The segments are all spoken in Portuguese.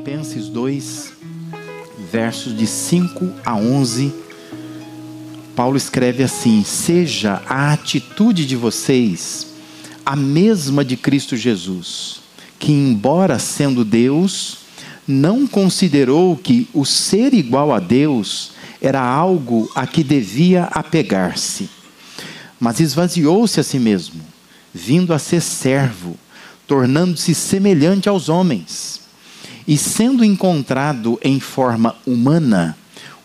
Filipenses 2, versos de 5 a 11, Paulo escreve assim: Seja a atitude de vocês a mesma de Cristo Jesus, que, embora sendo Deus, não considerou que o ser igual a Deus era algo a que devia apegar-se, mas esvaziou-se a si mesmo, vindo a ser servo, tornando-se semelhante aos homens. E sendo encontrado em forma humana,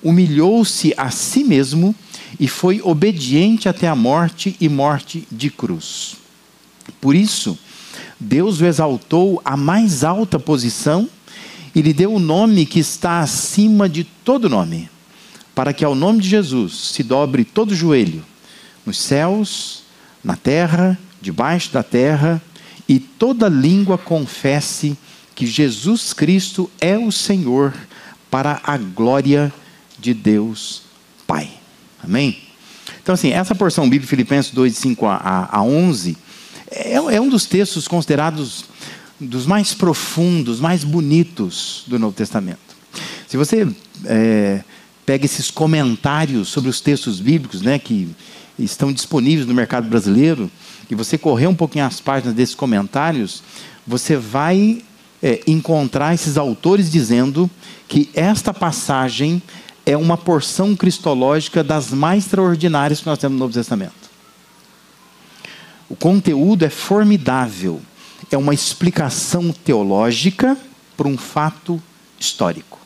humilhou-se a si mesmo e foi obediente até a morte e morte de cruz. Por isso, Deus o exaltou à mais alta posição e lhe deu o nome que está acima de todo nome, para que ao nome de Jesus se dobre todo joelho, nos céus, na terra, debaixo da terra, e toda língua confesse que Jesus Cristo é o Senhor, para a glória de Deus Pai. Amém? Então, assim, essa porção bíblica, Filipenses 2, 5 a, a 11, é, é um dos textos considerados dos mais profundos, mais bonitos do Novo Testamento. Se você é, pega esses comentários sobre os textos bíblicos, né, que estão disponíveis no mercado brasileiro, e você correr um pouquinho as páginas desses comentários, você vai é, encontrar esses autores dizendo que esta passagem é uma porção cristológica das mais extraordinárias que nós temos no Novo Testamento. O conteúdo é formidável. É uma explicação teológica para um fato histórico.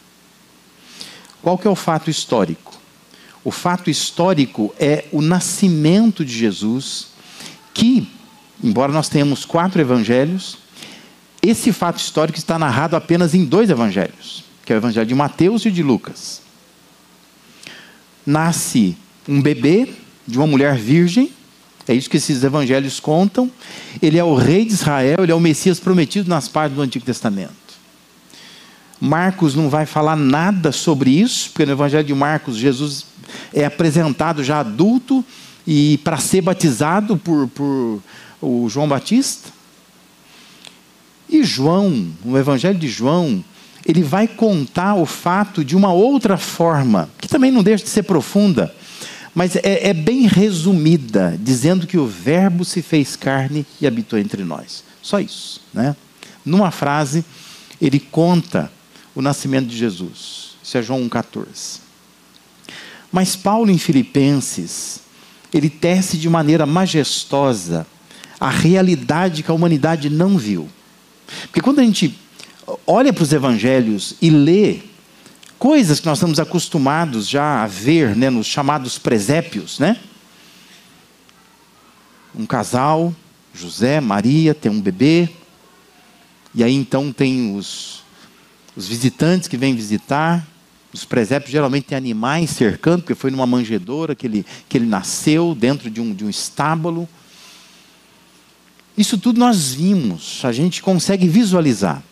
Qual que é o fato histórico? O fato histórico é o nascimento de Jesus, que, embora nós tenhamos quatro evangelhos, esse fato histórico está narrado apenas em dois evangelhos, que é o evangelho de Mateus e de Lucas. Nasce um bebê de uma mulher virgem, é isso que esses evangelhos contam. Ele é o rei de Israel, ele é o Messias prometido nas partes do Antigo Testamento. Marcos não vai falar nada sobre isso, porque no Evangelho de Marcos Jesus é apresentado já adulto e para ser batizado por, por o João Batista. E João, no Evangelho de João, ele vai contar o fato de uma outra forma, que também não deixa de ser profunda, mas é, é, bem resumida, dizendo que o Verbo se fez carne e habitou entre nós. Só isso. Né? Numa frase, ele conta o nascimento de Jesus. Isso é João 1,14. Mas Paulo, em Filipenses, ele tece de maneira majestosa a realidade que a humanidade não viu. Porque quando a gente olha para os evangelhos e lê coisas que nós estamos acostumados já a ver né, nos chamados presépios, né? Um casal, José, Maria, tem um bebê, e aí então tem os, os visitantes que vêm visitar. Os presépios geralmente têm animais cercando, porque foi numa manjedoura que ele, que ele nasceu, dentro de um, de um estábulo. Isso tudo nós vimos, a gente consegue visualizar.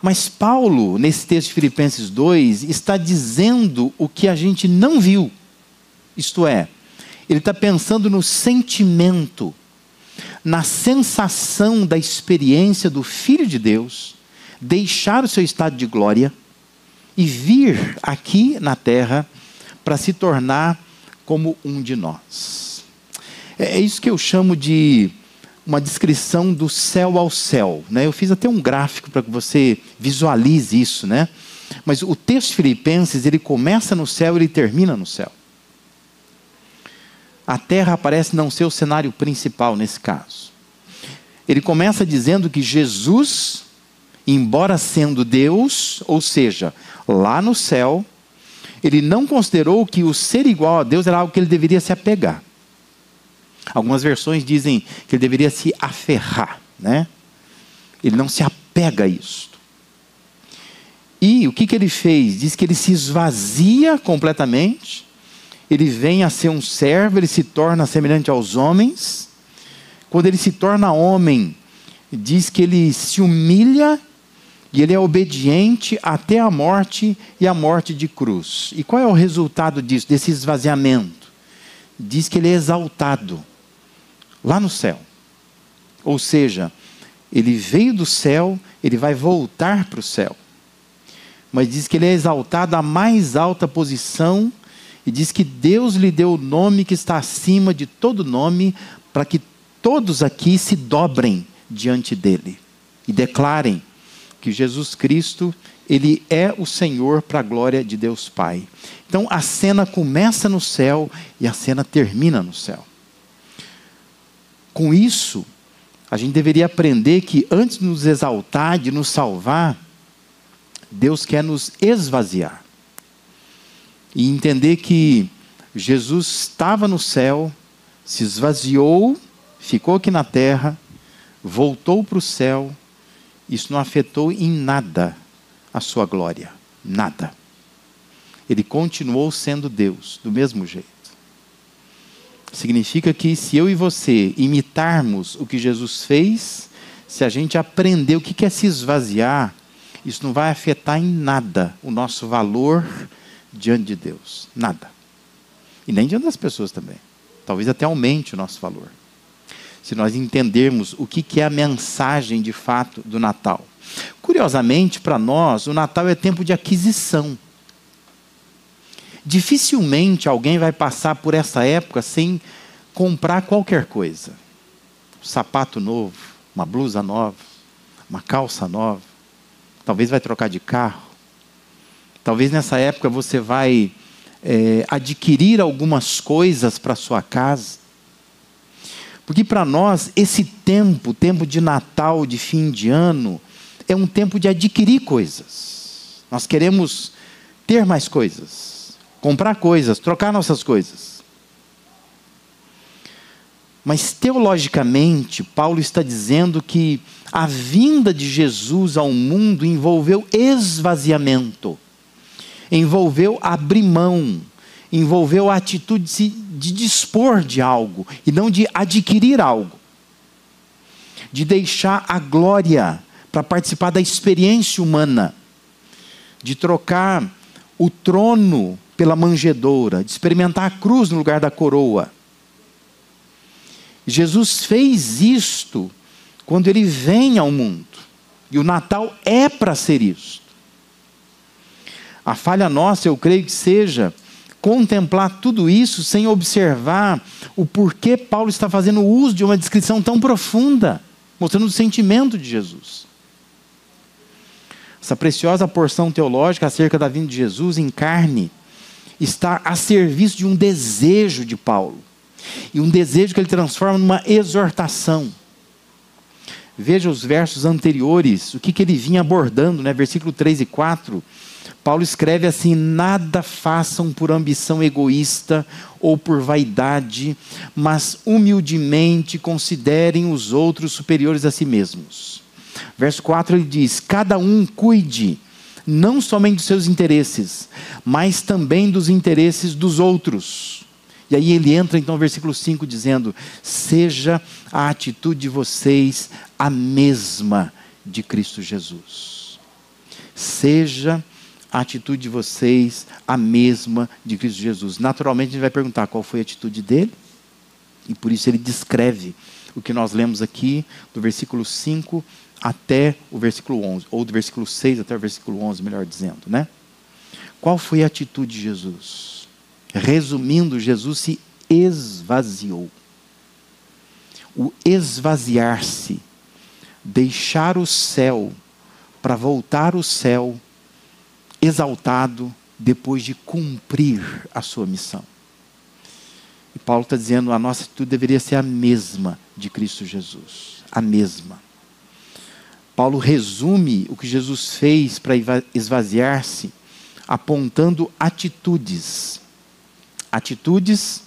Mas Paulo, nesse texto de Filipenses 2, está dizendo o que a gente não viu. Isto é, ele está pensando no sentimento, na sensação da experiência do Filho de Deus, deixar o seu estado de glória e vir aqui na terra para se tornar como um de nós. É isso que eu chamo de uma descrição do céu ao céu. Né? Eu fiz até um gráfico para que você visualize isso. Né? Mas o texto de Filipenses, ele começa no céu e ele termina no céu. A terra parece não ser o cenário principal nesse caso. Ele começa dizendo que Jesus, embora sendo Deus, ou seja, lá no céu, ele não considerou que o ser igual a Deus era algo que ele deveria se apegar. Algumas versões dizem que ele deveria se aferrar, né? Ele não se apega a isso. E o que, que ele fez? Diz que ele se esvazia completamente, ele vem a ser um servo, ele se torna semelhante aos homens. Quando ele se torna homem, diz que ele se humilha e ele é obediente até a morte e a morte de cruz. E qual é o resultado disso, desse esvaziamento? Diz que ele é exaltado lá no céu. Ou seja, ele veio do céu, ele vai voltar para o céu. mas diz que ele é exaltado à mais alta posição e diz que Deus lhe deu o nome que está acima de todo nome, para que todos aqui se dobrem diante dele e declarem que Jesus Cristo, ele é o Senhor para a glória de Deus Pai. Então a cena começa no céu e a cena termina no céu. Com isso, a gente deveria aprender que antes de nos exaltar, de nos salvar, Deus quer nos esvaziar. E entender que Jesus estava no céu, se esvaziou, ficou aqui na terra, voltou para o céu, isso não afetou em nada a sua glória. Nada. Ele continuou sendo Deus, do mesmo jeito. Significa que se eu e você imitarmos o que Jesus fez, se a gente aprender o que é se esvaziar, isso não vai afetar em nada o nosso valor diante de Deus. Nada. E nem diante das pessoas também. Talvez até aumente o nosso valor. Se nós entendermos o que é a mensagem de fato do Natal. Curiosamente, para nós, o Natal é tempo de aquisição. Dificilmente alguém vai passar por essa época sem comprar qualquer coisa. Um sapato novo, uma blusa nova, uma calça nova. Talvez vai trocar de carro. Talvez nessa época você vai é, adquirir algumas coisas para sua casa. Porque para nós, esse tempo, tempo de Natal, de fim de ano, é um tempo de adquirir coisas. Nós queremos ter mais coisas, comprar coisas, trocar nossas coisas. Mas teologicamente, Paulo está dizendo que a vinda de Jesus ao mundo envolveu esvaziamento, envolveu abrir mão, envolveu a atitude de, dispor de algo e não de adquirir algo, de deixar a glória para participar da experiência humana, de trocar o trono pela manjedoura, de experimentar a cruz no lugar da coroa. Jesus fez isto quando ele vem ao mundo. E o Natal é para ser isto. A falha nossa, eu creio que seja contemplar tudo isso sem observar o porquê Paulo está fazendo uso de uma descrição tão profunda, mostrando o sentimento de Jesus. Essa preciosa porção teológica acerca da vinda de Jesus em carne está a serviço de um desejo de Paulo. E um desejo que ele transforma numa exortação. Veja os versos anteriores, o que, que ele vinha abordando, né? versículo 3 e 4. Paulo escreve assim: Nada façam por ambição egoísta ou por vaidade, mas humildemente considerem os outros superiores a si mesmos. Verso 4 ele diz: Cada um cuide não somente dos seus interesses, mas também dos interesses dos outros. E aí ele entra então no versículo 5 dizendo: Seja a atitude de vocês a mesma de Cristo Jesus. Seja a atitude de vocês a mesma de Cristo Jesus. Naturalmente a gente vai perguntar qual foi a atitude dele, e por isso ele descreve o que nós lemos aqui, do versículo 5 até o versículo 11, ou do versículo 6 até o versículo 11, melhor dizendo, né? Qual foi a atitude de Jesus? Resumindo, Jesus se esvaziou. O esvaziar-se, deixar o céu para voltar ao céu exaltado depois de cumprir a sua missão. E Paulo está dizendo: a nossa atitude deveria ser a mesma de Cristo Jesus. A mesma. Paulo resume o que Jesus fez para esvaziar-se, apontando atitudes atitudes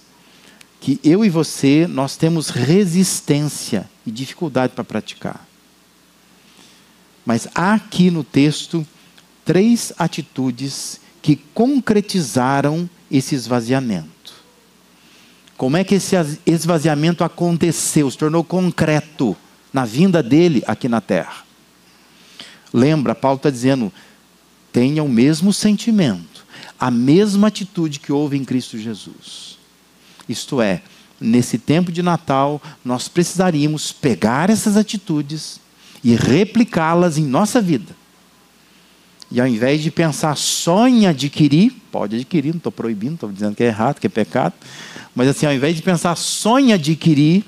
que eu e você nós temos resistência e dificuldade para praticar. Mas há aqui no texto três atitudes que concretizaram esse esvaziamento. Como é que esse esvaziamento aconteceu, se tornou concreto na vinda dele aqui na terra? Lembra, Paulo está dizendo: tenha o mesmo sentimento a mesma atitude que houve em Cristo Jesus. Isto é, nesse tempo de Natal, nós precisaríamos pegar essas atitudes e replicá-las em nossa vida. E ao invés de pensar só em adquirir, pode adquirir, não estou proibindo, estou dizendo que é errado, que é pecado, mas assim, ao invés de pensar só em adquirir,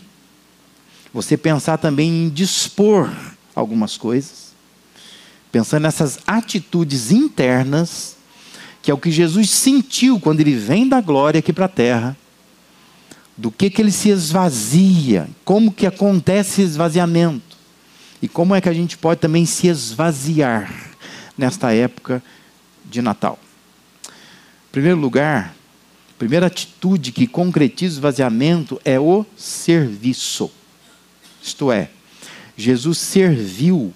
você pensar também em dispor algumas coisas, pensando nessas atitudes internas, que é o que Jesus sentiu quando ele vem da glória aqui para a terra, do que, que ele se esvazia, como que acontece esse esvaziamento, e como é que a gente pode também se esvaziar nesta época de Natal. Em primeiro lugar, a primeira atitude que concretiza o esvaziamento é o serviço. Isto é, Jesus serviu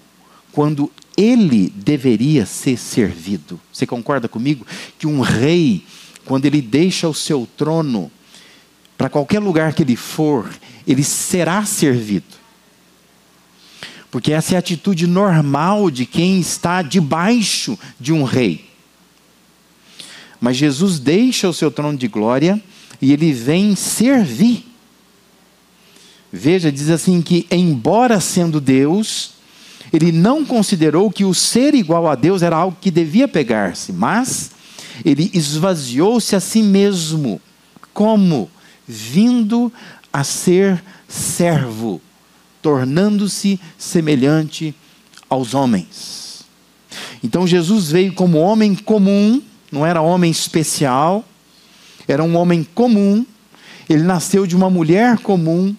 quando ele deveria ser servido. Você concorda comigo que um rei, quando ele deixa o seu trono, para qualquer lugar que ele for, ele será servido. Porque essa é a atitude normal de quem está debaixo de um rei. Mas Jesus deixa o seu trono de glória e ele vem servir. Veja, diz assim que, embora sendo Deus, ele não considerou que o ser igual a Deus era algo que devia pegar-se, mas ele esvaziou-se a si mesmo. Como? Vindo a ser servo tornando-se semelhante aos homens. Então Jesus veio como homem comum, não era homem especial, era um homem comum. Ele nasceu de uma mulher comum.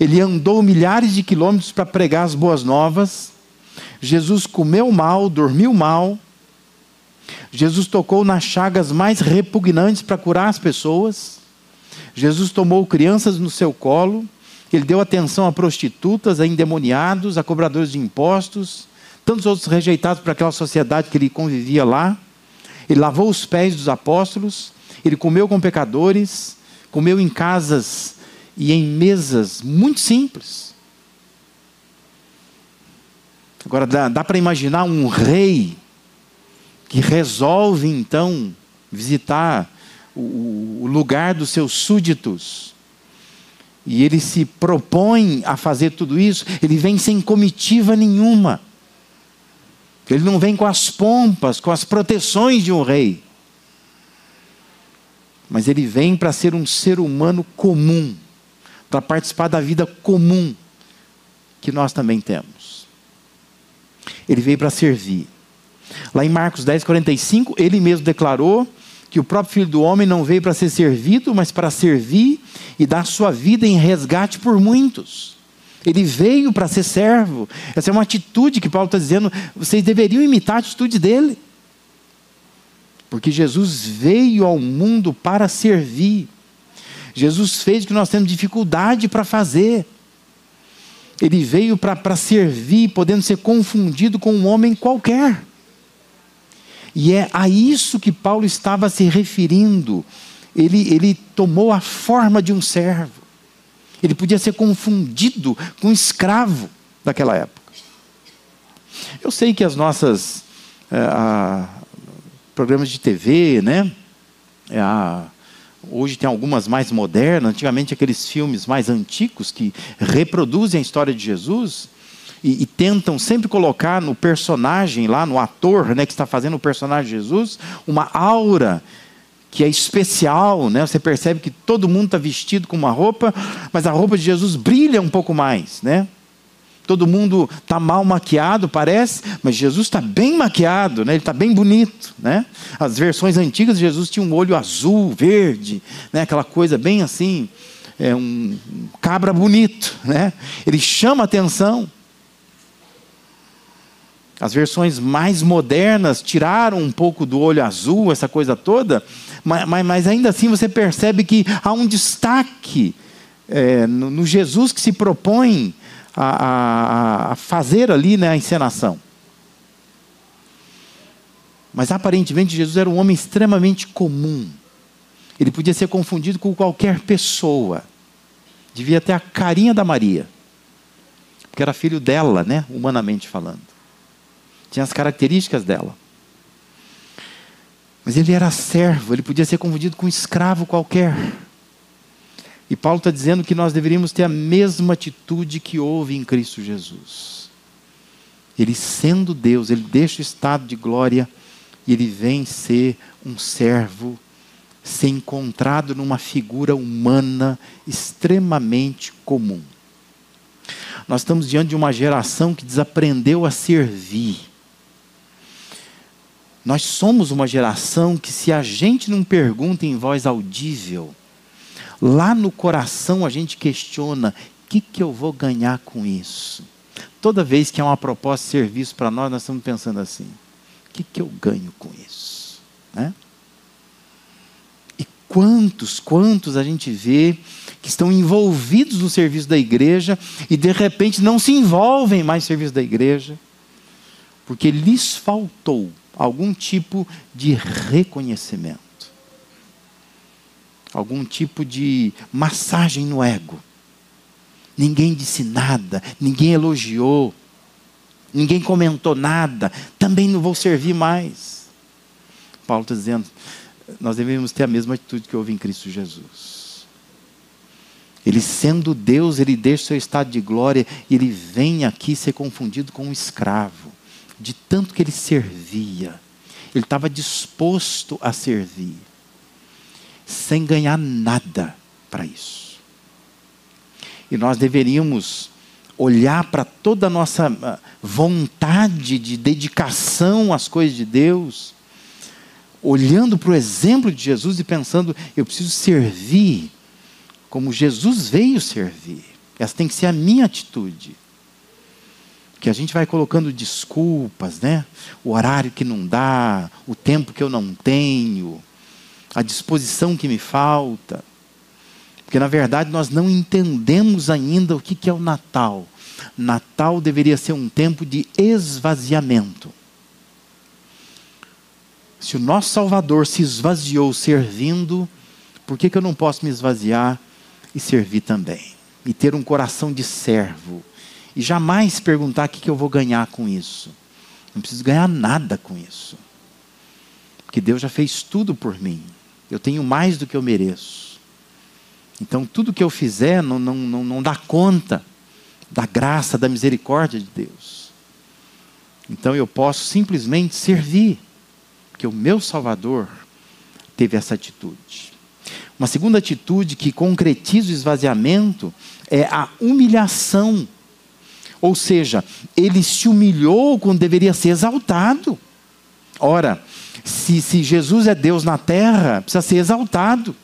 Ele andou milhares de quilômetros para pregar as boas novas. Jesus comeu mal, dormiu mal. Jesus tocou nas chagas mais repugnantes para curar as pessoas. Jesus tomou crianças no seu colo. Ele deu atenção a prostitutas, a endemoniados, a cobradores de impostos, tantos outros rejeitados para aquela sociedade que ele convivia lá. Ele lavou os pés dos apóstolos, ele comeu com pecadores, comeu em casas e em mesas muito simples. Agora, dá, dá para imaginar um rei que resolve então visitar o, o lugar dos seus súditos e ele se propõe a fazer tudo isso, ele vem sem comitiva nenhuma. Ele não vem com as pompas, com as proteções de um rei. Mas ele vem para ser um ser humano comum, para participar da vida comum que nós também temos. Ele veio para servir. Lá em Marcos 10, 45, ele mesmo declarou que o próprio Filho do Homem não veio para ser servido, mas para servir e dar sua vida em resgate por muitos. Ele veio para ser servo. Essa é uma atitude que Paulo está dizendo, vocês deveriam imitar a atitude dele. Porque Jesus veio ao mundo para servir. Jesus fez o que nós temos dificuldade para fazer. Ele veio para servir, podendo ser confundido com um homem qualquer. E é a isso que Paulo estava se referindo. Ele, ele tomou a forma de um servo. Ele podia ser confundido com um escravo daquela época. Eu sei que as nossas a, programas de TV, né? A, hoje tem algumas mais modernas. Antigamente aqueles filmes mais antigos que reproduzem a história de Jesus e, e, tentam sempre colocar no personagem lá, no ator né, que está fazendo o personagem de Jesus, uma aura que é especial, né? Você percebe que todo mundo está vestido com uma roupa, mas a roupa de Jesus brilha um pouco mais, né? Todo mundo está mal maquiado, parece, mas Jesus está bem maquiado, né? ele está bem bonito. Né? As versões antigas, Jesus tinha um olho azul, verde, né? aquela coisa bem assim, é um cabra bonito. Né? Ele chama atenção. As versões mais modernas tiraram um pouco do olho azul, essa coisa toda, mas, mas, ainda assim você percebe que há um destaque é, no, no, Jesus que se propõe a, a, a fazer ali né, a encenação. Mas aparentemente Jesus era um homem extremamente comum. Ele podia ser confundido com qualquer pessoa. Devia ter a carinha da Maria. Porque era filho dela, né? Humanamente falando tinha as características dela. Mas ele era servo, ele podia ser confundido com um escravo qualquer. E Paulo está dizendo que nós deveríamos ter a mesma atitude que houve em Cristo Jesus. Ele sendo Deus, ele deixa o estado de glória e ele vem ser um servo, ser encontrado numa figura humana extremamente comum. Nós estamos diante de uma geração que desaprendeu a servir. Nós somos uma geração que, se a gente não pergunta em voz audível, lá no coração a gente questiona: o que, que eu vou ganhar com isso? Toda vez que há uma proposta de serviço para nós, nós estamos pensando assim: o que, que eu ganho com isso? Né? E quantos, quantos a gente vê que estão envolvidos no serviço da igreja e de repente não se envolvem mais no serviço da igreja, porque lhes faltou algum tipo de reconhecimento, algum tipo de massagem no ego ninguém disse nada, ninguém elogiou, ninguém comentou nada, também não vou servir mais. Paulo está dizendo, nós devemos ter a mesma atitude que houve em Cristo Jesus. Ele sendo Deus, ele deixa o seu estado de glória e ele vem aqui ser confundido com um escravo, de tanto que ele servia. Ele estava disposto a servir, sem ganhar nada para isso. E nós deveríamos olhar para toda a nossa ah, vontade de dedicação às coisas de Deus, olhando para o exemplo de Jesus e pensando, eu preciso servir como Jesus veio servir. Essa tem que ser a minha atitude. Que a gente vai colocando desculpas, né? O horário que não dá, o tempo que eu não tenho, a disposição que me falta. Porque na verdade nós não entendemos ainda o que é o Natal. Natal deveria ser um tempo de esvaziamento. Se o nosso Salvador se esvaziou servindo, por que, eu não posso me esvaziar e servir também? E ter um coração de servo. E jamais perguntar o que eu vou ganhar com isso. Não preciso ganhar nada com isso. Porque Deus já fez tudo por mim. Eu tenho mais do que eu mereço. Então, tudo que eu fizer não, não, não, não dá conta da graça, da misericórdia de Deus. Então, eu posso simplesmente servir, porque o meu Salvador teve essa atitude. Uma segunda atitude que concretiza o esvaziamento é a humilhação. Ou seja, ele se humilhou quando deveria ser exaltado. Ora, se, se Jesus é Deus na terra, precisa ser exaltado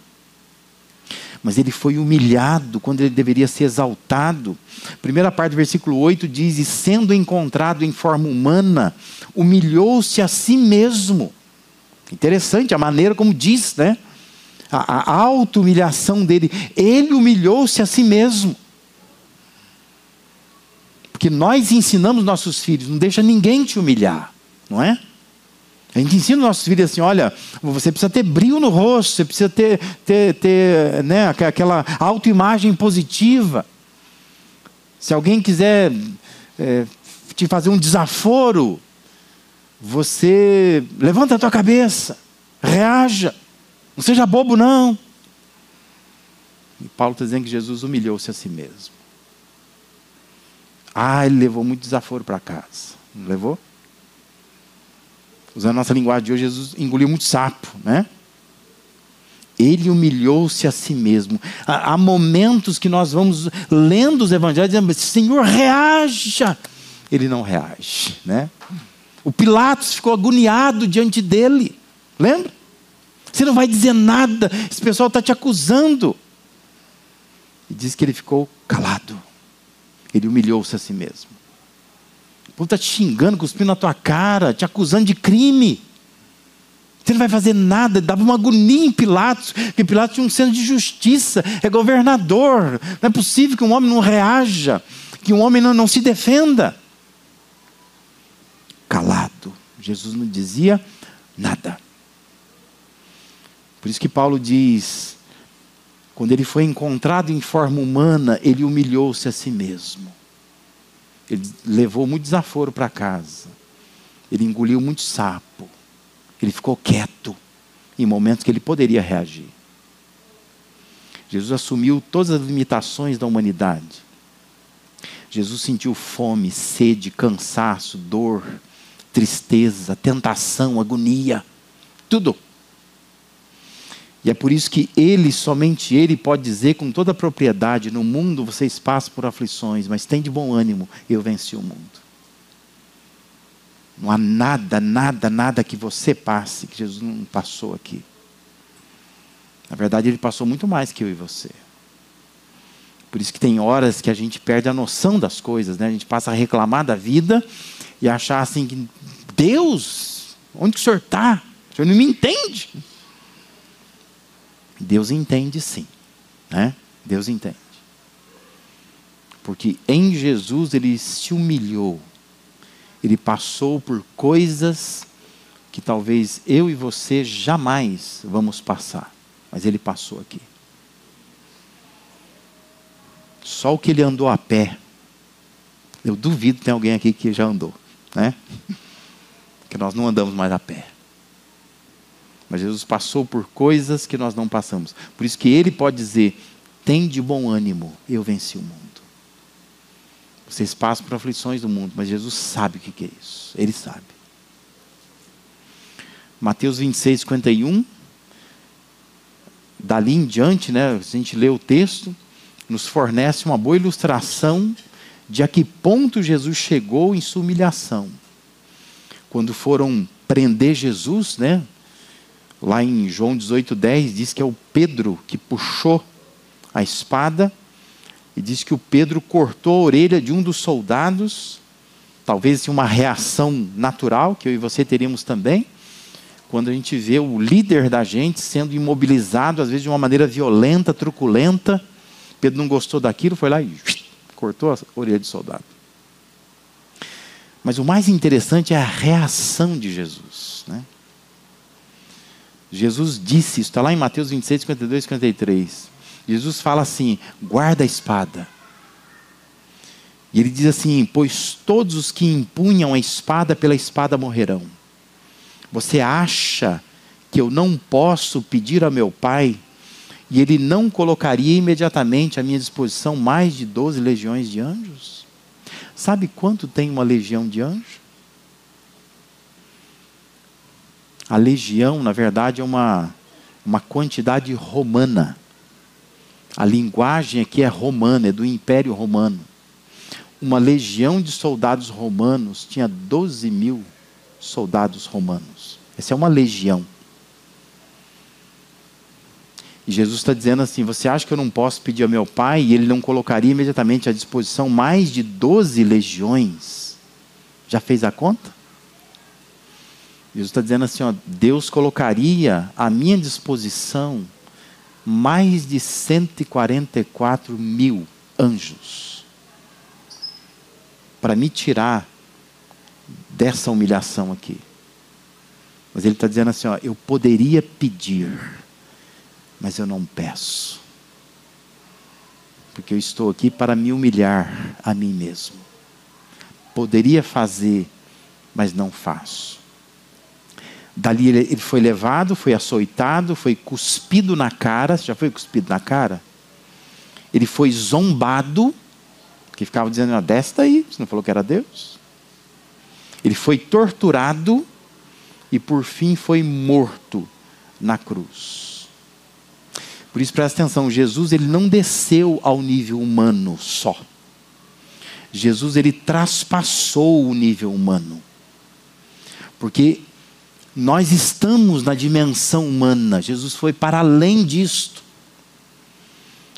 mas ele foi humilhado quando ele deveria ser exaltado. primeira parte do versículo 8 diz: E sendo encontrado em forma humana, humilhou-se a si mesmo. Interessante a maneira como diz, né? A, a auto-humilhação dele. Ele humilhou-se a si mesmo. Porque nós ensinamos nossos filhos, não deixa ninguém te humilhar, não é? A gente ensina os nossos filhos assim: olha, você precisa ter brilho no rosto, você precisa ter, ter, ter né, aquela autoimagem positiva. Se alguém quiser é, te fazer um desaforo, você levanta a tua cabeça, reaja, não seja bobo, não. E Paulo está dizendo que Jesus humilhou-se a si mesmo. Ah, ele levou muito desaforo para casa. Não levou? Usando a nossa linguagem de hoje, Jesus engoliu muito sapo, né? Ele humilhou-se a si mesmo. Há, momentos que nós vamos lendo os evangelhos dizendo, Senhor, reaja. Ele não reage, né? O Pilatos ficou agoniado diante dele. Lembra? Você não vai dizer nada, esse pessoal está te acusando. E diz que ele ficou calado. Ele humilhou-se a si mesmo. Povo está te xingando, cuspindo na tua cara, te acusando de crime. Você não vai fazer nada, dava uma agonia em Pilatos, porque Pilatos tinha um senso de justiça, é governador. Não é possível que um homem não reaja, que um homem não, não se defenda. Calado. Jesus não dizia nada. Por isso que Paulo diz: quando ele foi encontrado em forma humana, ele humilhou-se a si mesmo. Ele levou muito desaforo para casa. Ele engoliu muito sapo. Ele ficou quieto em momentos que ele poderia reagir. Jesus assumiu todas as limitações da humanidade. Jesus sentiu fome, sede, cansaço, dor, tristeza, tentação, agonia, tudo. E é por isso que ele, somente ele, pode dizer com toda a propriedade: no mundo vocês passam por aflições, mas tem de bom ânimo, eu venci o mundo. Não há nada, nada, nada que você passe que Jesus não passou aqui. Na verdade, ele passou muito mais que eu e você. Por isso que tem horas que a gente perde a noção das coisas, né? A gente passa a reclamar da vida e achar assim que Deus, onde que o senhor está? O senhor não me entende. Deus entende sim, né? Deus entende. Porque em Jesus ele se humilhou. Ele passou por coisas que talvez eu e você jamais vamos passar, mas ele passou aqui. Só o que ele andou a pé. Eu duvido que tem alguém aqui que já andou, né? Que nós não andamos mais a pé. Mas Jesus passou por coisas que nós não passamos. Por isso que ele pode dizer: tem de bom ânimo, eu venci o mundo. Vocês passam por aflições do mundo, mas Jesus sabe o que é isso. Ele sabe. Mateus 26, 51. Dali em diante, né, a gente lê o texto, nos fornece uma boa ilustração de a que ponto Jesus chegou em sua humilhação. Quando foram prender Jesus, né? Lá em João 18:10 diz que é o Pedro que puxou a espada e diz que o Pedro cortou a orelha de um dos soldados, talvez uma reação natural que eu e você teríamos também, quando a gente vê o líder da gente sendo imobilizado, às vezes de uma maneira violenta, truculenta, Pedro não gostou daquilo, foi lá e cortou a orelha de soldado. Mas o mais interessante é a reação de Jesus. Né? Jesus disse isso, está lá em Mateus 26, 52 e 53. Jesus fala assim: guarda a espada. E ele diz assim: pois todos os que empunham a espada pela espada morrerão. Você acha que eu não posso pedir a meu pai e ele não colocaria imediatamente à minha disposição mais de 12 legiões de anjos? Sabe quanto tem uma legião de anjos? A legião, na verdade, é uma, uma quantidade romana. A linguagem aqui é romana, é do Império Romano. Uma legião de soldados romanos tinha 12 mil soldados romanos. Essa é uma legião. E Jesus está dizendo assim: Você acha que eu não posso pedir ao meu pai e ele não colocaria imediatamente à disposição mais de 12 legiões? Já fez a conta? Jesus está dizendo assim: ó, Deus colocaria à minha disposição mais de 144 mil anjos para me tirar dessa humilhação aqui. Mas ele está dizendo assim: ó, eu poderia pedir mas eu não peço. Porque eu estou aqui para me humilhar a mim mesmo. Poderia fazer, mas não faço. Dali ele foi levado, foi açoitado, foi cuspido na cara. Já foi cuspido na cara? Ele foi zombado, que ficava dizendo: ah, desce daí, você não falou que era Deus? Ele foi torturado e por fim foi morto na cruz. Por isso presta atenção, Jesus ele não desceu ao nível humano só. Jesus ele traspassou o nível humano. Porque nós estamos na dimensão humana. Jesus foi para além disto.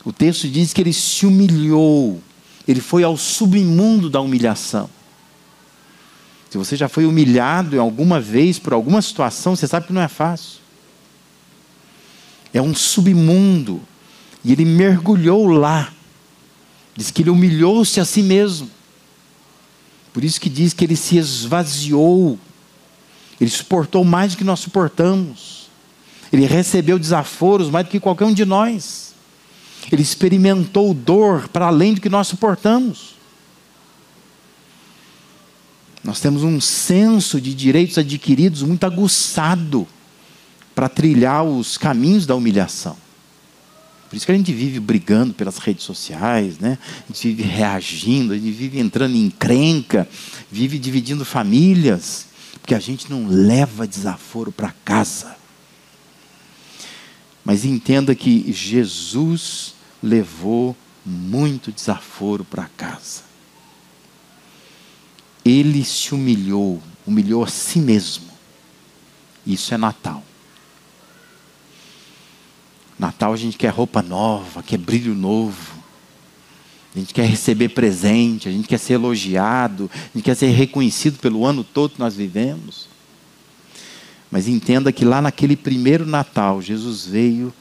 O texto diz que ele se humilhou. Ele foi ao submundo da humilhação. Se você já foi humilhado em alguma vez por alguma situação, você sabe que não é fácil é um submundo. E ele mergulhou lá. Diz que ele humilhou-se a si mesmo. Por isso que diz que ele se esvaziou. Ele suportou mais do que nós suportamos. Ele recebeu desaforos mais do que qualquer um de nós. Ele experimentou dor para além do que nós suportamos. Nós temos um senso de direitos adquiridos muito aguçado para trilhar os caminhos da humilhação. Por isso que a gente vive brigando pelas redes sociais, né? a gente vive reagindo, a gente vive entrando em crenca, vive dividindo famílias, porque a gente não leva desaforo para casa. Mas entenda que Jesus levou muito desaforo para casa. Ele se humilhou, humilhou a si mesmo. Isso é Natal. Natal a gente quer roupa nova, quer brilho novo. A gente quer receber presente, a gente quer ser elogiado, a gente quer ser reconhecido pelo ano todo que nós vivemos. Mas entenda que lá naquele primeiro Natal, Jesus veio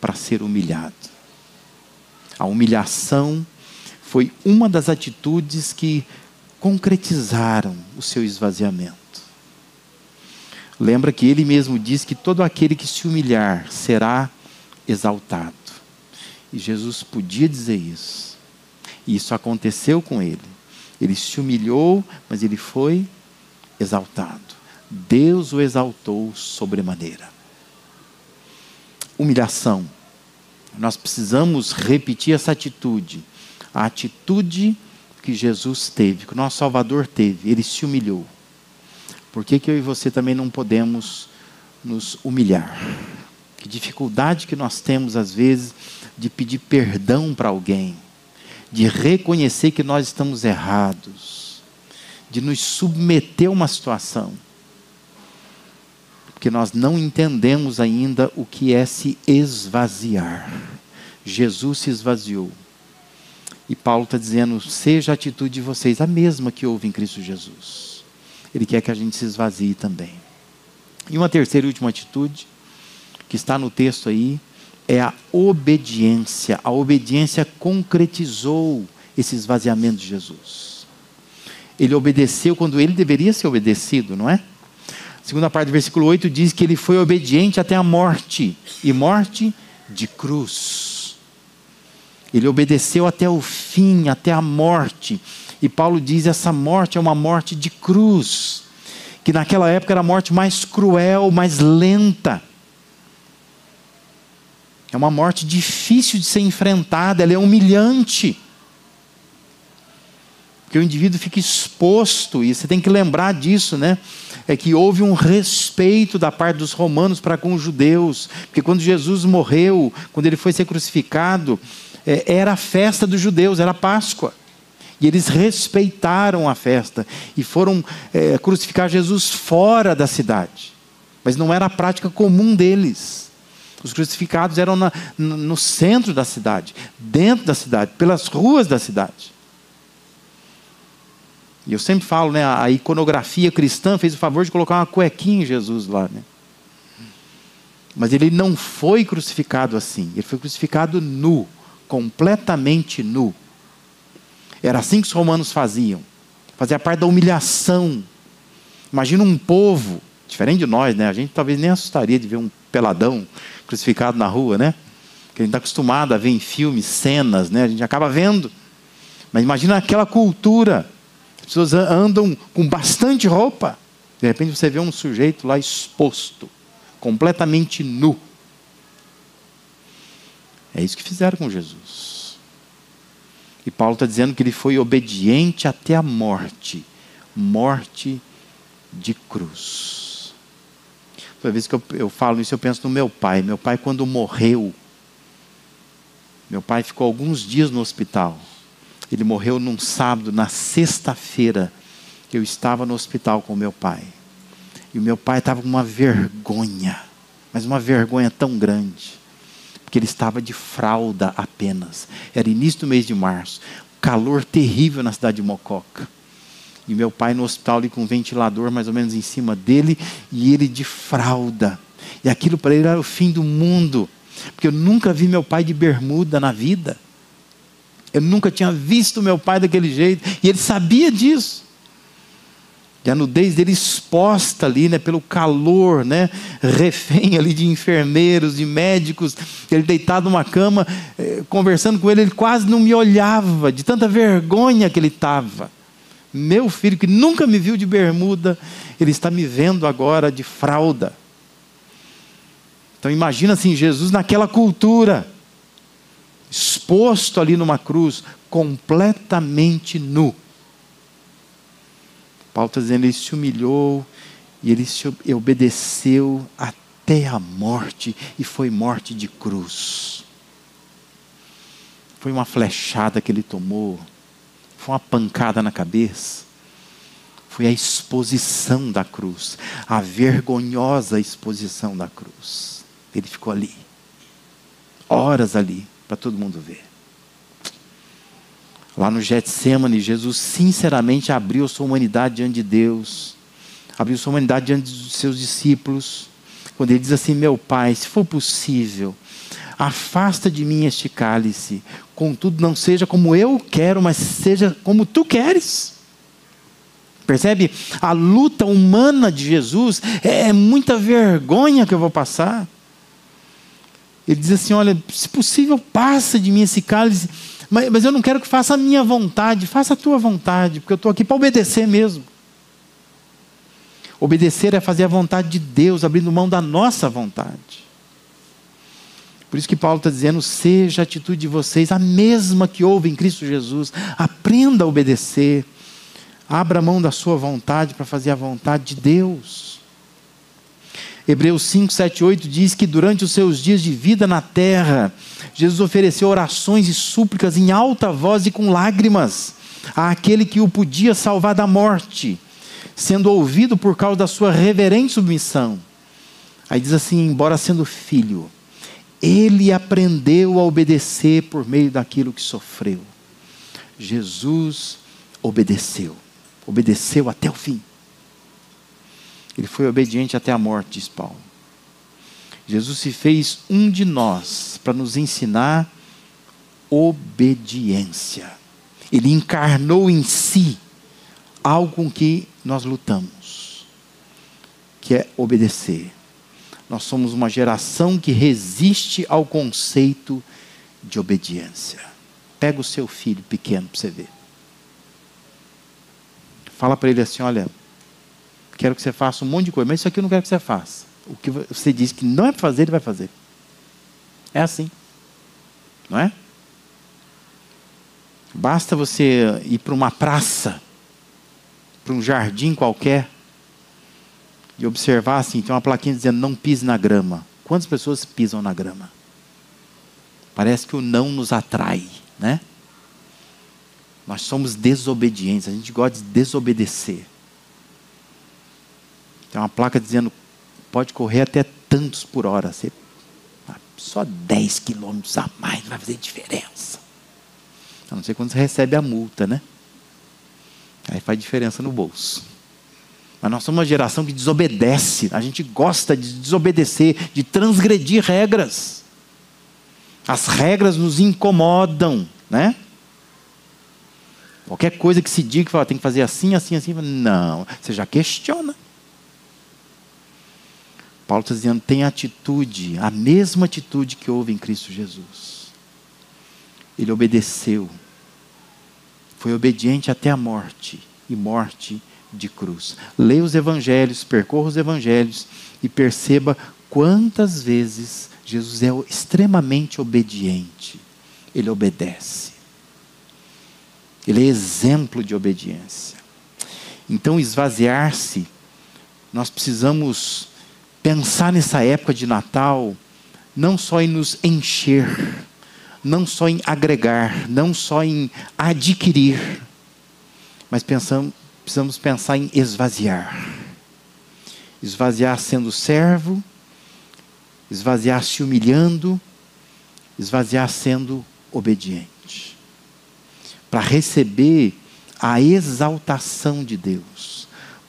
para ser humilhado. A humilhação foi uma das atitudes que concretizaram o seu esvaziamento. Lembra que ele mesmo diz que todo aquele que se humilhar será exaltado. E Jesus podia dizer isso. E isso aconteceu com ele. Ele se humilhou, mas ele foi exaltado. Deus o exaltou sobremaneira. Humilhação. Nós precisamos repetir essa atitude. A atitude que Jesus teve, que o nosso Salvador teve. Ele se humilhou. Por que, que eu e você também não podemos nos humilhar? Que dificuldade que nós temos, às vezes, de pedir perdão para alguém, de reconhecer que nós estamos errados, de nos submeter a uma situação. Porque nós não entendemos ainda o que é se esvaziar. Jesus se esvaziou. E Paulo está dizendo: seja a atitude de vocês a mesma que houve em Cristo Jesus. Ele quer que a gente se esvazie também. E uma terceira e última atitude que está no texto aí é a obediência. A obediência concretizou esse esvaziamento de Jesus. Ele obedeceu quando ele deveria ser obedecido, não é? A segunda parte do versículo 8 diz que ele foi obediente até a morte e morte de cruz. Ele obedeceu até o fim, até a morte. E Paulo diz: essa morte é uma morte de cruz, que naquela época era a morte mais cruel, mais lenta. É uma morte difícil de ser enfrentada, ela é humilhante. Porque o indivíduo fica exposto, e você tem que lembrar disso, né? É que houve um respeito da parte dos romanos para com os judeus. Porque quando Jesus morreu, quando ele foi ser crucificado, é, era a festa dos judeus, era a Páscoa. E eles respeitaram a festa e foram é, crucificar Jesus fora da cidade. Mas não era a prática comum deles. Os crucificados eram na, no centro da cidade, dentro da cidade, pelas ruas da cidade. E eu sempre falo, né, a iconografia cristã fez o favor de colocar uma cuequinha em Jesus lá, né? Mas ele não foi crucificado assim. Ele foi crucificado nu, completamente nu. Era assim que os romanos faziam. Fazia parte da humilhação. Imagina um povo, diferente de nós, né? A gente talvez nem assustaria de ver um peladão crucificado na rua, né? Que a gente está acostumado a ver em filmes, cenas, né? A gente acaba vendo. Mas imagina aquela cultura. As pessoas andam com bastante roupa. De repente você vê um sujeito lá exposto, completamente nu. É isso que fizeram com Jesus. E Paulo está dizendo que ele foi obediente até a morte morte de cruz. Toda vez que eu, eu falo isso, eu penso no meu pai. Meu pai, quando morreu, meu pai ficou alguns dias no hospital. Ele morreu num sábado, na sexta-feira, eu estava no hospital com meu pai. E o meu pai estava com uma vergonha, mas uma vergonha tão grande, porque ele estava de fralda apenas. Era início do mês de março, calor terrível na cidade de Mococa. E meu pai no hospital ali com um ventilador mais ou menos em cima dele e ele de fralda. E aquilo para ele era o fim do mundo. Porque eu nunca vi meu pai de bermuda na vida. Eu nunca tinha visto meu pai daquele jeito. E ele sabia disso. E a nudez dele exposta ali, né, pelo calor, né, refém ali de enfermeiros, de médicos, ele deitado numa cama, eh, conversando com ele, ele quase não me olhava, de tanta vergonha que ele estava. Meu filho, que nunca me viu de bermuda, ele está me vendo agora de fralda. Então imagina assim, Jesus naquela cultura, exposto ali numa cruz, completamente nu. Paulo está dizendo, ele se humilhou e ele se obedeceu até a morte, e foi morte de cruz. Foi uma flechada que ele tomou, foi uma pancada na cabeça, foi a exposição da cruz, a vergonhosa exposição da cruz. Ele ficou ali, horas ali, para todo mundo ver. Lá no Getsemane, Jesus sinceramente abriu sua humanidade diante de Deus, abriu sua humanidade diante dos seus discípulos, quando ele diz assim: Meu Pai, se for possível, afasta de mim este cálice, contudo, não seja como eu quero, mas seja como tu queres. Percebe? A luta humana de Jesus é, é muita vergonha que eu vou passar. Ele diz assim: Olha, se possível, passa de mim esse cálice, mas, mas eu não quero que faça a minha vontade, faça a tua vontade, porque eu estou aqui para obedecer mesmo. Obedecer é fazer a vontade de Deus, abrindo mão da nossa vontade. Por isso que Paulo está dizendo: seja a atitude de vocês a mesma que houve em Cristo Jesus. Aprenda a obedecer. Abra mão da sua vontade para fazer a vontade de Deus. Hebreus 5, 7, 8 diz que durante os seus dias de vida na terra, Jesus ofereceu orações e súplicas em alta voz e com lágrimas àquele que o podia salvar da morte, sendo ouvido por causa da sua reverente submissão. Aí diz assim: embora sendo filho, ele aprendeu a obedecer por meio daquilo que sofreu. Jesus obedeceu, obedeceu até o fim. Ele foi obediente até a morte, diz Paulo. Jesus se fez um de nós para nos ensinar obediência. Ele encarnou em si algo com que nós lutamos, que é obedecer. Nós somos uma geração que resiste ao conceito de obediência. Pega o seu filho pequeno para você ver. Fala para ele assim: olha, quero que você faça um monte de coisa, mas isso aqui eu não quero que você faça. O que você diz que não é para fazer, ele vai fazer. É assim. Não é? Basta você ir para uma praça, para um jardim qualquer, e observar assim, tem uma plaquinha dizendo não pise na grama. Quantas pessoas pisam na grama? Parece que o não nos atrai, né? Nós somos desobedientes, a gente gosta de desobedecer. Tem uma placa dizendo pode correr até tantos por hora. Você, só 10 quilômetros a mais vai fazer diferença. A não ser quando você recebe a multa, né? Aí faz diferença no bolso. Mas nós somos uma geração que desobedece. A gente gosta de desobedecer, de transgredir regras. As regras nos incomodam, né? Qualquer coisa que se diga que fala, tem que fazer assim, assim, assim, não. Você já questiona. Paulo está dizendo: tem atitude, a mesma atitude que houve em Cristo Jesus. Ele obedeceu, foi obediente até a morte e morte de cruz. Leia os evangelhos, percorra os evangelhos e perceba quantas vezes Jesus é extremamente obediente. Ele obedece. Ele é exemplo de obediência. Então, esvaziar-se, nós precisamos pensar nessa época de Natal não só em nos encher, não só em agregar, não só em adquirir, mas pensamos, precisamos pensar em esvaziar. Esvaziar sendo servo, esvaziar se humilhando, esvaziar sendo obediente. Para receber a exaltação de Deus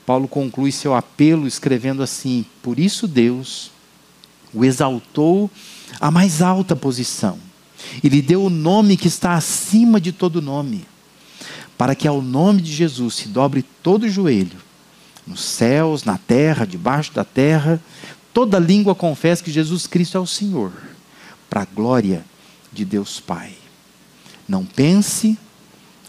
Paulo conclui seu apelo escrevendo assim: Por isso Deus o exaltou à mais alta posição e lhe deu o nome que está acima de todo nome, para que ao nome de Jesus se dobre todo o joelho, nos céus, na terra, debaixo da terra, toda língua confesse que Jesus Cristo é o Senhor, para a glória de Deus Pai. Não pense,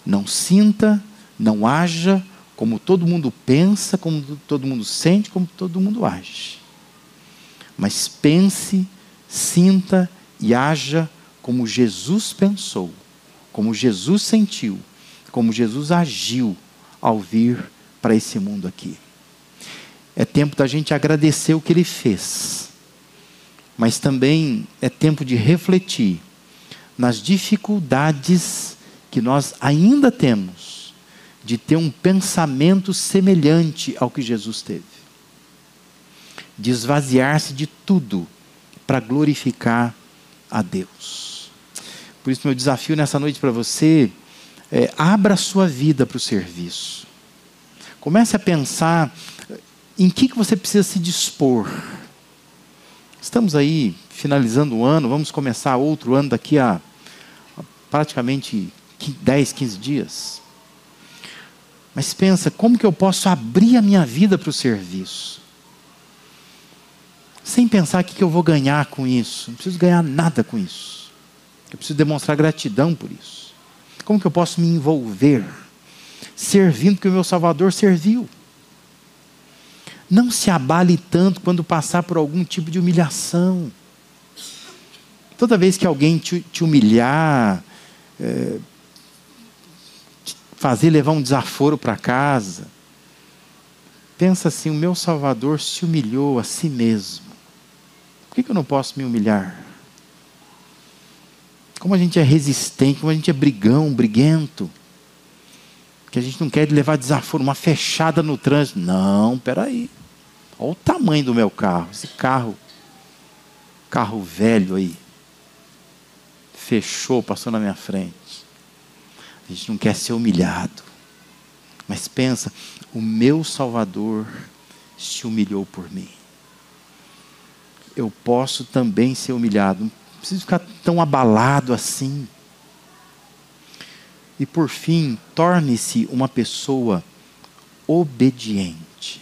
não sinta, não haja como todo mundo pensa, como todo mundo sente, como todo mundo age. Mas pense, sinta e haja como Jesus pensou, como Jesus sentiu, como Jesus agiu ao vir para esse mundo aqui. É tempo da gente agradecer o que ele fez, mas também é tempo de refletir nas dificuldades que nós ainda temos de ter um pensamento semelhante ao que Jesus teve. De esvaziar-se de tudo para glorificar a Deus. Por isso, meu desafio nessa noite para você é abra a sua vida para o serviço. Comece a pensar em que, que você precisa se dispor. Estamos aí finalizando o ano, vamos começar outro ano daqui a praticamente 10, 15 dias. Mas pensa, como que eu posso abrir a minha vida para o serviço? Sem pensar o que eu vou ganhar com isso. Não preciso ganhar nada com isso. Eu preciso demonstrar gratidão por isso. Como que eu posso me envolver? Servindo que o meu Salvador serviu. Não se abale tanto quando passar por algum tipo de humilhação. Toda vez que alguém te, te humilhar, é, fazer levar um desaforo para casa. Pensa assim: o meu Salvador se humilhou a si mesmo. Por que, que eu não posso me humilhar? Como a gente é resistente, como a gente é brigão, briguento. Que a gente não quer levar desaforo, uma fechada no trânsito. Não, peraí. Olha o tamanho do meu carro. Esse carro, carro velho aí fechou, passou na minha frente. A gente não quer ser humilhado. Mas pensa, o meu Salvador se humilhou por mim. Eu posso também ser humilhado. Preciso ficar tão abalado assim. E por fim, torne-se uma pessoa obediente.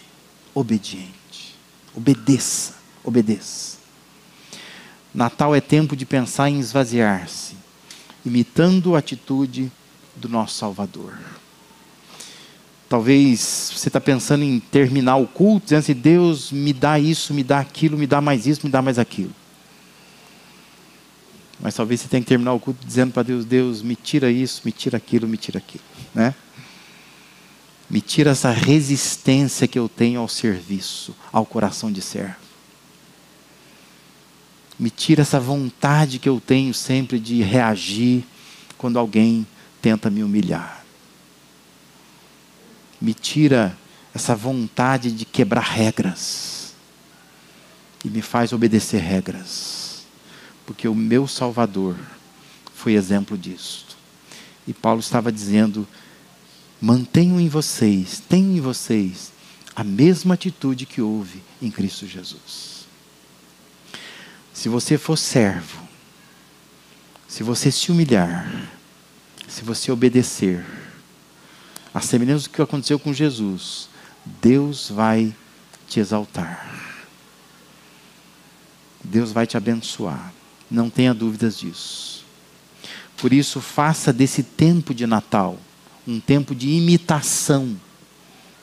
Obediente. Obedeça. Obedeça. Natal é tempo de pensar em esvaziar-se, imitando a atitude do nosso Salvador. Talvez você está pensando em terminar o culto, dizendo assim: Deus me dá isso, me dá aquilo, me dá mais isso, me dá mais aquilo. Mas talvez você tenha que terminar o culto dizendo para Deus: Deus, me tira isso, me tira aquilo, me tira aquilo. Né? Me tira essa resistência que eu tenho ao serviço, ao coração de servo. Me tira essa vontade que eu tenho sempre de reagir quando alguém tenta me humilhar. Me tira essa vontade de quebrar regras. E me faz obedecer regras. Porque o meu Salvador foi exemplo disso. E Paulo estava dizendo: mantenham em vocês, tenham em vocês a mesma atitude que houve em Cristo Jesus. Se você for servo, se você se humilhar, se você obedecer, a semelhança do que aconteceu com Jesus, Deus vai te exaltar. Deus vai te abençoar. Não tenha dúvidas disso. Por isso, faça desse tempo de Natal um tempo de imitação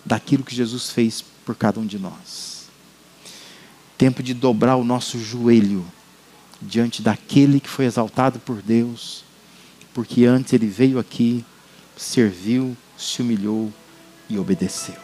daquilo que Jesus fez por cada um de nós tempo de dobrar o nosso joelho diante daquele que foi exaltado por Deus, porque antes ele veio aqui, serviu, se humilhou e obedeceu.